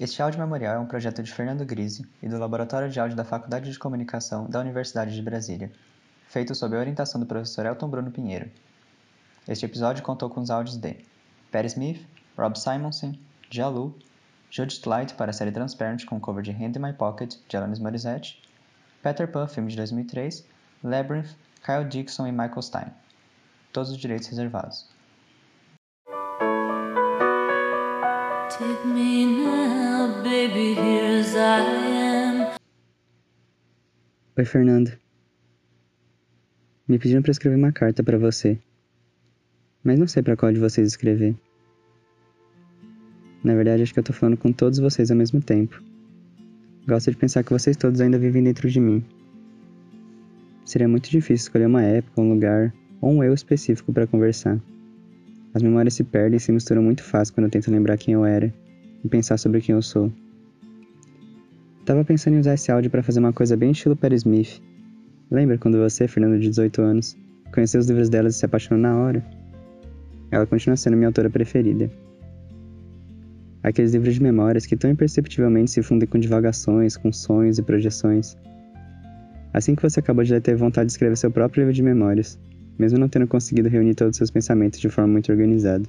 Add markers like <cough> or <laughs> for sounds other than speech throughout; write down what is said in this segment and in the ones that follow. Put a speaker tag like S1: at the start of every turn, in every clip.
S1: Este áudio memorial é um projeto de Fernando Grise e do Laboratório de Áudio da Faculdade de Comunicação da Universidade de Brasília, feito sob a orientação do professor Elton Bruno Pinheiro. Este episódio contou com os áudios de Perry Smith, Rob Simonson, Jalu, Judith Light para a série Transparent com cover de Hand in My Pocket, de Alanis Morissette, Peter Pan, filme de 2003, Labyrinth, Kyle Dixon e Michael Stein. Todos os direitos reservados.
S2: Baby, here as I am.
S3: Oi, Fernando. Me pediram para escrever uma carta para você. Mas não sei para qual de vocês escrever. Na verdade, acho que eu tô falando com todos vocês ao mesmo tempo. Gosto de pensar que vocês todos ainda vivem dentro de mim. Seria muito difícil escolher uma época, um lugar ou um eu específico para conversar. As memórias se perdem e se misturam muito fácil quando eu tento lembrar quem eu era e pensar sobre quem eu sou. Tava pensando em usar esse áudio para fazer uma coisa bem estilo Perry Smith. Lembra quando você, Fernando de 18 anos, conheceu os livros dela e se apaixonou na hora? Ela continua sendo minha autora preferida. Aqueles livros de memórias que tão imperceptivelmente se fundem com divagações, com sonhos e projeções. Assim que você acabou de ter vontade de escrever seu próprio livro de memórias, mesmo não tendo conseguido reunir todos os seus pensamentos de forma muito organizada.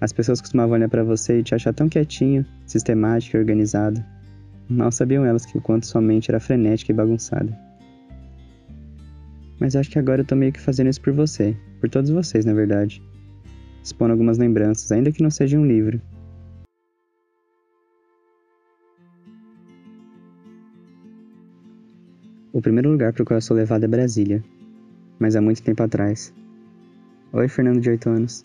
S3: As pessoas costumavam olhar para você e te achar tão quietinho, sistemático e organizado. Mal sabiam elas que o quanto sua mente era frenética e bagunçada. Mas acho que agora eu tô meio que fazendo isso por você, por todos vocês, na verdade. Expondo algumas lembranças, ainda que não seja um livro. O primeiro lugar para o qual eu sou levado é Brasília, mas há muito tempo atrás. Oi, Fernando de 8 anos.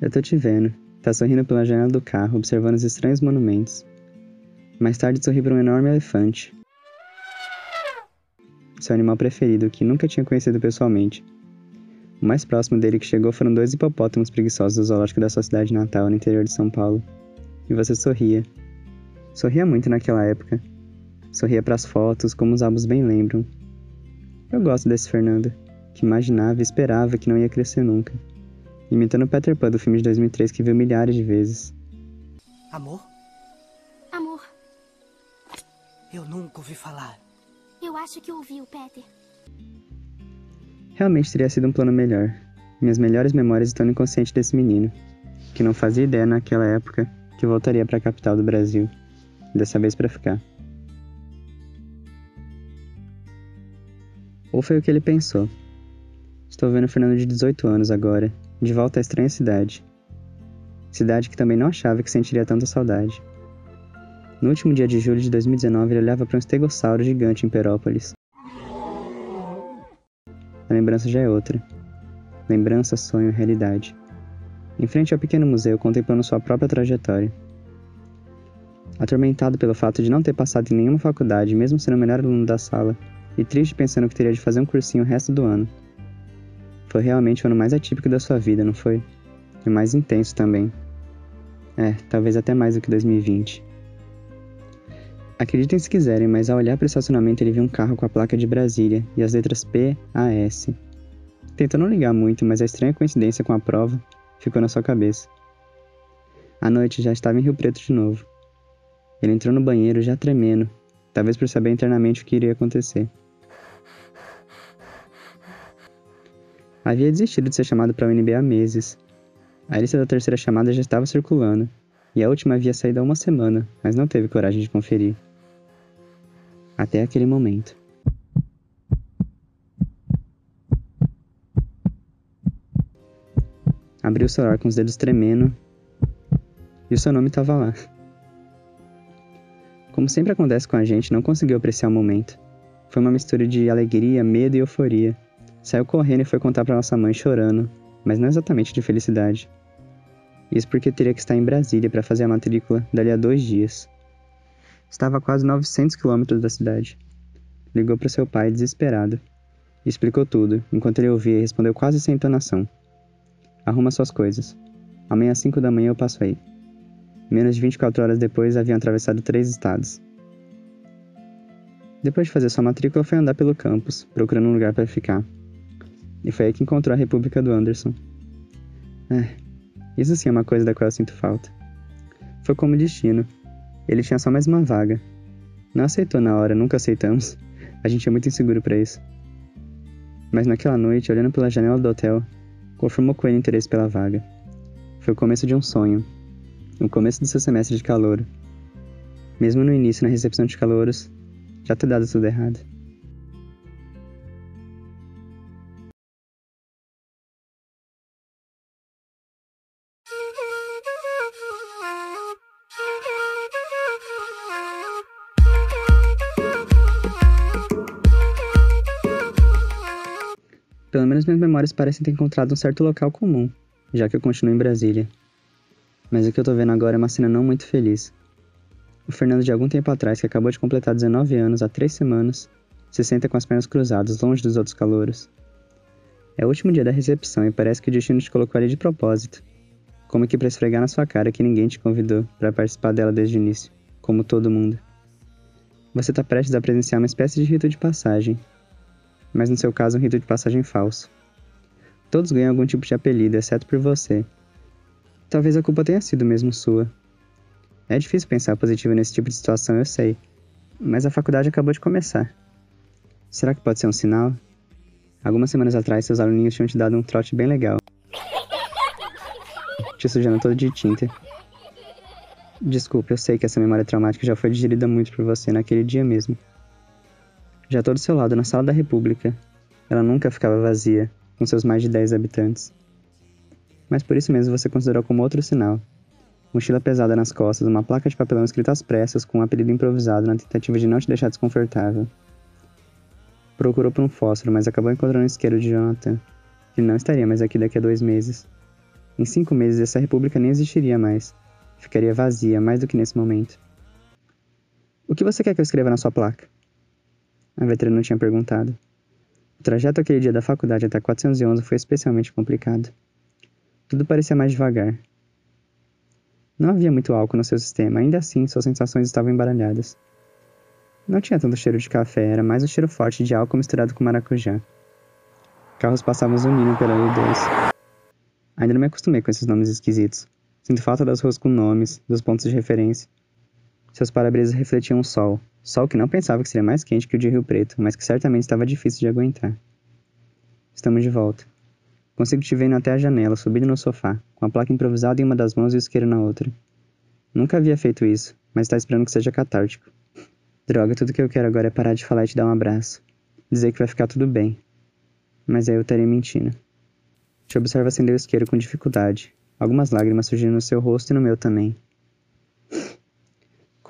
S3: Eu tô te vendo. Tá sorrindo pela janela do carro, observando os estranhos monumentos. Mais tarde sorri para um enorme elefante. Seu animal preferido, que nunca tinha conhecido pessoalmente. O mais próximo dele que chegou foram dois hipopótamos preguiçosos do zoológico da sua cidade natal, no interior de São Paulo. E você sorria. Sorria muito naquela época. Sorria para as fotos, como os álbuns bem lembram. Eu gosto desse Fernando, que imaginava e esperava que não ia crescer nunca. Imitando Peter Pan do filme de 2003 que viu milhares de vezes.
S4: Amor, Eu nunca ouvi falar.
S5: eu acho que ouvi o Peter.
S3: Realmente teria sido um plano melhor. Minhas melhores memórias estão no inconsciente desse menino, que não fazia ideia naquela época que voltaria para a capital do Brasil, dessa vez para ficar. Ou foi o que ele pensou. Estou vendo o Fernando de 18 anos agora, de volta à estranha cidade. Cidade que também não achava que sentiria tanta saudade. No último dia de julho de 2019, ele olhava para um estegossauro gigante em Perópolis. A lembrança já é outra. Lembrança, sonho, realidade. Em frente ao pequeno museu, contemplando sua própria trajetória. Atormentado pelo fato de não ter passado em nenhuma faculdade, mesmo sendo o melhor aluno da sala, e triste pensando que teria de fazer um cursinho o resto do ano. Foi realmente o ano mais atípico da sua vida, não foi? E mais intenso também. É, talvez até mais do que 2020. Acreditem se quiserem, mas ao olhar para o estacionamento ele viu um carro com a placa de Brasília e as letras P, A, S. Tentou não ligar muito, mas a estranha coincidência com a prova ficou na sua cabeça. A noite já estava em Rio Preto de novo. Ele entrou no banheiro já tremendo, talvez por saber internamente o que iria acontecer. Havia desistido de ser chamado para a UNB há meses. A lista da terceira chamada já estava circulando, e a última havia saído há uma semana, mas não teve coragem de conferir. Até aquele momento. Abriu o celular com os dedos tremendo e o seu nome estava lá. Como sempre acontece com a gente, não conseguiu apreciar o momento. Foi uma mistura de alegria, medo e euforia. Saiu correndo e foi contar para nossa mãe chorando, mas não exatamente de felicidade. Isso porque teria que estar em Brasília para fazer a matrícula dali a dois dias. Estava a quase 900 quilômetros da cidade. Ligou para seu pai desesperado. Explicou tudo, enquanto ele ouvia e respondeu quase sem entonação. Arruma suas coisas. Amanhã às 5 da manhã eu passo aí. Menos de 24 horas depois haviam atravessado três estados. Depois de fazer sua matrícula, foi andar pelo campus, procurando um lugar para ficar. E foi aí que encontrou a República do Anderson. É, isso sim é uma coisa da qual eu sinto falta. Foi como destino. Ele tinha só mais uma vaga. Não aceitou na hora, nunca aceitamos. A gente é muito inseguro para isso. Mas naquela noite, olhando pela janela do hotel, confirmou com ele interesse pela vaga. Foi o começo de um sonho. O começo do seu semestre de calor. Mesmo no início, na recepção de calouros, já ter dado tudo errado. Menos minhas memórias parecem ter encontrado um certo local comum, já que eu continuo em Brasília. Mas o que eu tô vendo agora é uma cena não muito feliz. O Fernando de algum tempo atrás, que acabou de completar 19 anos há três semanas, se senta com as pernas cruzadas, longe dos outros calouros. É o último dia da recepção e parece que o destino te colocou ali de propósito. Como que pra esfregar na sua cara que ninguém te convidou para participar dela desde o início, como todo mundo. Você tá prestes a presenciar uma espécie de rito de passagem, mas no seu caso um rito de passagem falso. Todos ganham algum tipo de apelido, exceto por você. Talvez a culpa tenha sido mesmo sua. É difícil pensar positivo nesse tipo de situação, eu sei. Mas a faculdade acabou de começar. Será que pode ser um sinal? Algumas semanas atrás, seus aluninhos tinham te dado um trote bem legal. Te sujando todo de tinta. Desculpe, eu sei que essa memória traumática já foi digerida muito por você naquele dia mesmo. Já estou do seu lado na Sala da República. Ela nunca ficava vazia, com seus mais de 10 habitantes. Mas por isso mesmo você considerou como outro sinal. Mochila pesada nas costas, uma placa de papelão escrita às pressas com um apelido improvisado na tentativa de não te deixar desconfortável. Procurou por um fósforo, mas acabou encontrando um isqueiro de Jonathan. Ele não estaria mais aqui daqui a dois meses. Em cinco meses essa república nem existiria mais. Ficaria vazia, mais do que nesse momento. O que você quer que eu escreva na sua placa? A veterana tinha perguntado. O trajeto aquele dia da faculdade até 411 foi especialmente complicado. Tudo parecia mais devagar. Não havia muito álcool no seu sistema, ainda assim suas sensações estavam embaralhadas. Não tinha tanto cheiro de café, era mais o cheiro forte de álcool misturado com maracujá. Carros passavam zunindo pela L2. Ainda não me acostumei com esses nomes esquisitos. Sinto falta das ruas com nomes, dos pontos de referência. Seus para-brisas refletiam o sol, Sol que não pensava que seria mais quente que o de Rio Preto, mas que certamente estava difícil de aguentar. Estamos de volta. Consigo te ver até a janela, subindo no sofá, com a placa improvisada em uma das mãos e o isqueiro na outra. Nunca havia feito isso, mas está esperando que seja catártico. <laughs> Droga, tudo que eu quero agora é parar de falar e te dar um abraço. Dizer que vai ficar tudo bem. Mas aí eu estaria mentindo. Te observo acender o isqueiro com dificuldade, algumas lágrimas surgindo no seu rosto e no meu também.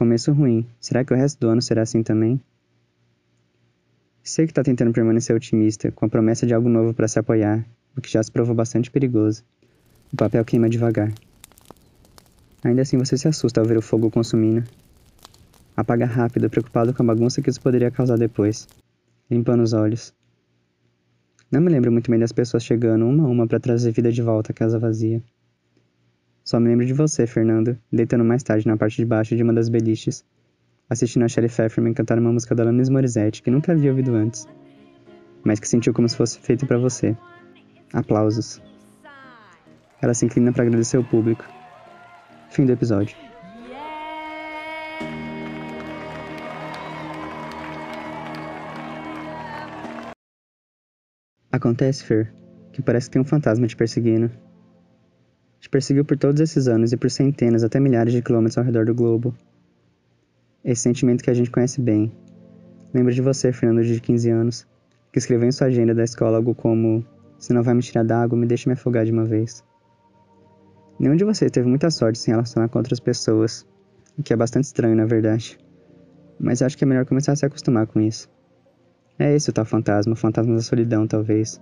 S3: Começo ruim. Será que o resto do ano será assim também? Sei que está tentando permanecer otimista, com a promessa de algo novo para se apoiar, o que já se provou bastante perigoso. O papel queima devagar. Ainda assim você se assusta ao ver o fogo consumindo. Apaga rápido, preocupado com a bagunça que isso poderia causar depois, limpando os olhos. Não me lembro muito bem das pessoas chegando uma a uma para trazer vida de volta à casa vazia. Só me lembro de você, Fernando, deitando mais tarde na parte de baixo de uma das beliches, assistindo a Shelley Pfefferman cantar uma música da Alanis Morissette que nunca havia ouvido antes, mas que sentiu como se fosse feita para você. Aplausos. Ela se inclina para agradecer o público. Fim do episódio. Acontece, Fer, que parece que tem um fantasma te perseguindo. Te perseguiu por todos esses anos e por centenas até milhares de quilômetros ao redor do globo. Esse sentimento que a gente conhece bem. Lembro de você, Fernando, de 15 anos, que escreveu em sua agenda da escola algo como: Se não vai me tirar d'água, me deixe me afogar de uma vez. Nenhum de vocês teve muita sorte em se relacionar com outras pessoas, o que é bastante estranho, na verdade. Mas acho que é melhor começar a se acostumar com isso. É esse o tal fantasma, o fantasma da solidão, talvez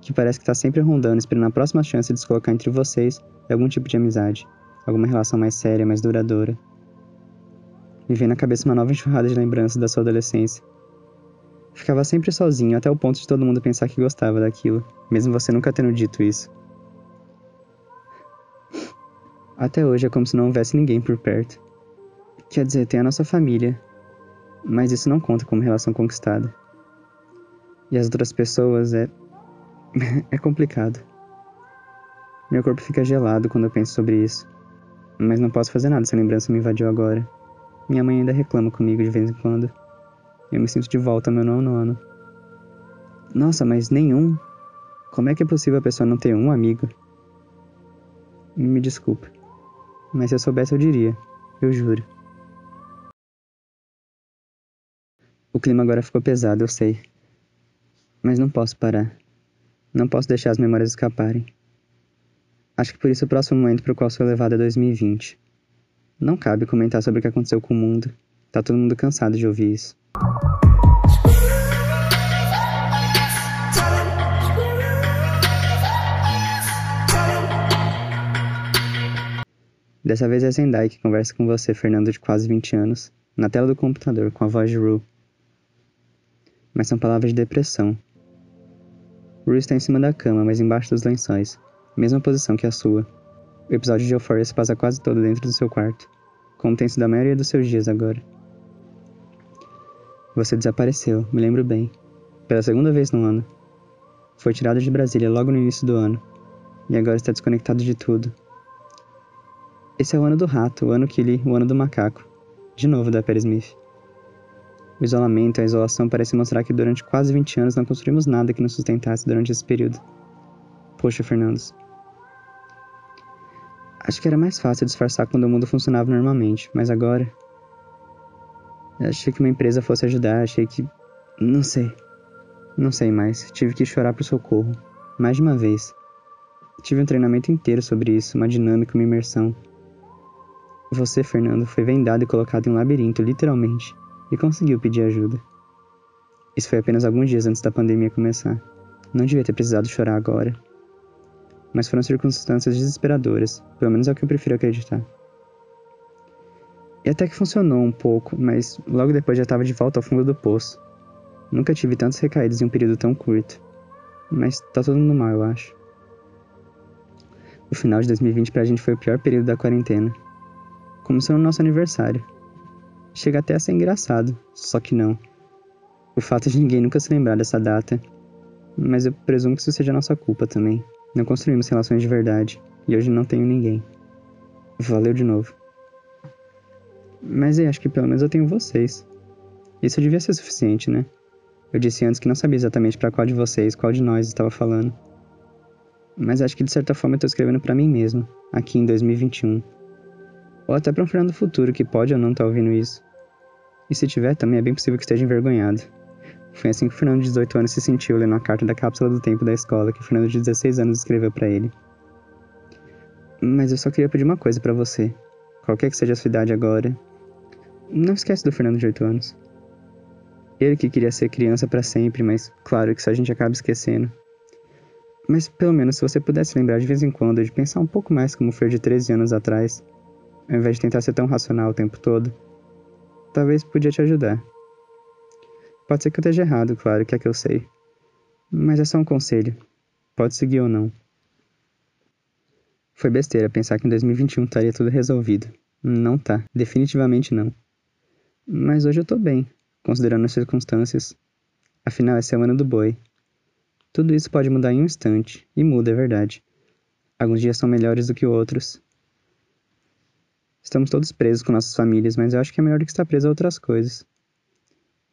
S3: que parece que está sempre rondando, esperando a próxima chance de se colocar entre vocês e algum tipo de amizade, alguma relação mais séria, mais duradoura. Me vem na cabeça uma nova enxurrada de lembranças da sua adolescência. Ficava sempre sozinho, até o ponto de todo mundo pensar que gostava daquilo, mesmo você nunca tendo dito isso. Até hoje é como se não houvesse ninguém por perto. Quer dizer, tem a nossa família, mas isso não conta como relação conquistada. E as outras pessoas é <laughs> é complicado. Meu corpo fica gelado quando eu penso sobre isso. Mas não posso fazer nada se a lembrança me invadiu agora. Minha mãe ainda reclama comigo de vez em quando. Eu me sinto de volta ao meu nono ano. Nossa, mas nenhum? Como é que é possível a pessoa não ter um amigo? Me desculpa. Mas se eu soubesse, eu diria. Eu juro. O clima agora ficou pesado, eu sei. Mas não posso parar. Não posso deixar as memórias escaparem. Acho que por isso o próximo momento para o qual sou levado é 2020. Não cabe comentar sobre o que aconteceu com o mundo. Tá todo mundo cansado de ouvir isso. Dessa vez é Zendai que conversa com você, Fernando, de quase 20 anos, na tela do computador, com a voz de Rue. Mas são palavras de depressão. Rue está em cima da cama, mas embaixo dos lençóis, mesma posição que a sua. O episódio de Euphoria se passa quase todo dentro do seu quarto, como tem sido a maioria dos seus dias agora. Você desapareceu, me lembro bem, pela segunda vez no ano. Foi tirado de Brasília logo no início do ano, e agora está desconectado de tudo. Esse é o ano do rato, o ano que li, o ano do macaco. De novo, da Perry Smith. O isolamento a isolação parecem mostrar que durante quase 20 anos não construímos nada que nos sustentasse durante esse período. Poxa, Fernandes. Acho que era mais fácil disfarçar quando o mundo funcionava normalmente, mas agora. Achei que uma empresa fosse ajudar, achei que. Não sei. Não sei mais. Tive que chorar por socorro. Mais de uma vez. Tive um treinamento inteiro sobre isso, uma dinâmica, uma imersão. Você, Fernando, foi vendado e colocado em um labirinto, literalmente, e conseguiu pedir ajuda. Isso foi apenas alguns dias antes da pandemia começar. Não devia ter precisado chorar agora. Mas foram circunstâncias desesperadoras, pelo menos é o que eu prefiro acreditar. E até que funcionou um pouco, mas logo depois já estava de volta ao fundo do poço. Nunca tive tantas recaídas em um período tão curto. Mas tá todo mundo mal, eu acho. O final de 2020 pra gente foi o pior período da quarentena. Começou no nosso aniversário. Chega até a ser engraçado, só que não. O fato de ninguém nunca se lembrar dessa data. Mas eu presumo que isso seja nossa culpa também. Não construímos relações de verdade, e hoje não tenho ninguém. Valeu de novo. Mas eu acho que pelo menos eu tenho vocês. Isso devia ser suficiente, né? Eu disse antes que não sabia exatamente para qual de vocês, qual de nós estava falando. Mas acho que de certa forma eu tô escrevendo para mim mesmo, aqui em 2021 ou até para um Fernando futuro que pode ou não estar tá ouvindo isso. E se tiver, também é bem possível que esteja envergonhado. Foi assim que o Fernando de 18 anos se sentiu lendo a carta da cápsula do tempo da escola que o Fernando de 16 anos escreveu para ele. Mas eu só queria pedir uma coisa para você. Qualquer que seja a sua idade agora, não esquece do Fernando de 8 anos. Ele que queria ser criança para sempre, mas claro que isso a gente acaba esquecendo. Mas pelo menos se você pudesse lembrar de vez em quando de pensar um pouco mais como foi de 13 anos atrás, ao invés de tentar ser tão racional o tempo todo, talvez podia te ajudar. Pode ser que eu esteja errado, claro, que é que eu sei. Mas é só um conselho. Pode seguir ou não. Foi besteira pensar que em 2021 estaria tudo resolvido. Não tá, definitivamente não. Mas hoje eu tô bem, considerando as circunstâncias. Afinal, é semana do boi. Tudo isso pode mudar em um instante, e muda, é verdade. Alguns dias são melhores do que outros, Estamos todos presos com nossas famílias, mas eu acho que é melhor do que estar preso a outras coisas.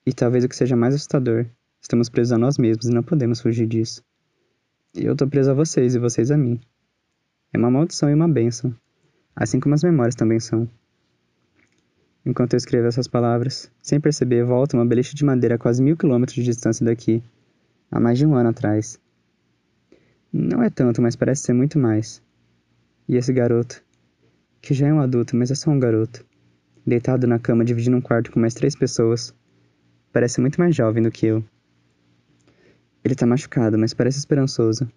S3: E talvez o que seja mais assustador, estamos presos a nós mesmos e não podemos fugir disso. E eu tô preso a vocês e vocês a mim. É uma maldição e uma bênção, assim como as memórias também são. Enquanto eu escrevo essas palavras, sem perceber, volta uma beliche de madeira a quase mil quilômetros de distância daqui, há mais de um ano atrás. Não é tanto, mas parece ser muito mais. E esse garoto, que já é um adulto, mas é só um garoto. Deitado na cama, dividindo um quarto com mais três pessoas. Parece muito mais jovem do que eu. Ele tá machucado, mas parece esperançoso.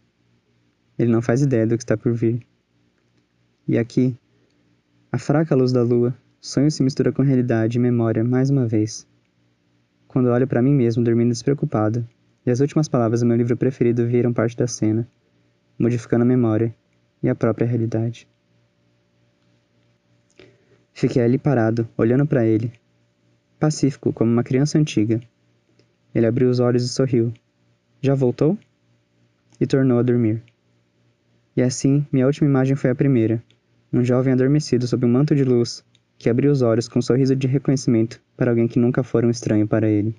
S3: Ele não faz ideia do que está por vir. E aqui, a fraca luz da lua, sonho se mistura com realidade e memória mais uma vez. Quando olho para mim mesmo dormindo despreocupado, e as últimas palavras do meu livro preferido viram parte da cena, modificando a memória e a própria realidade. Fiquei ali parado, olhando para ele, pacífico como uma criança antiga. Ele abriu os olhos e sorriu. Já voltou? E tornou a dormir. E assim, minha última imagem foi a primeira, Um jovem adormecido sob um manto de luz, que abriu os olhos com um sorriso de reconhecimento para alguém que nunca fora um estranho para ele.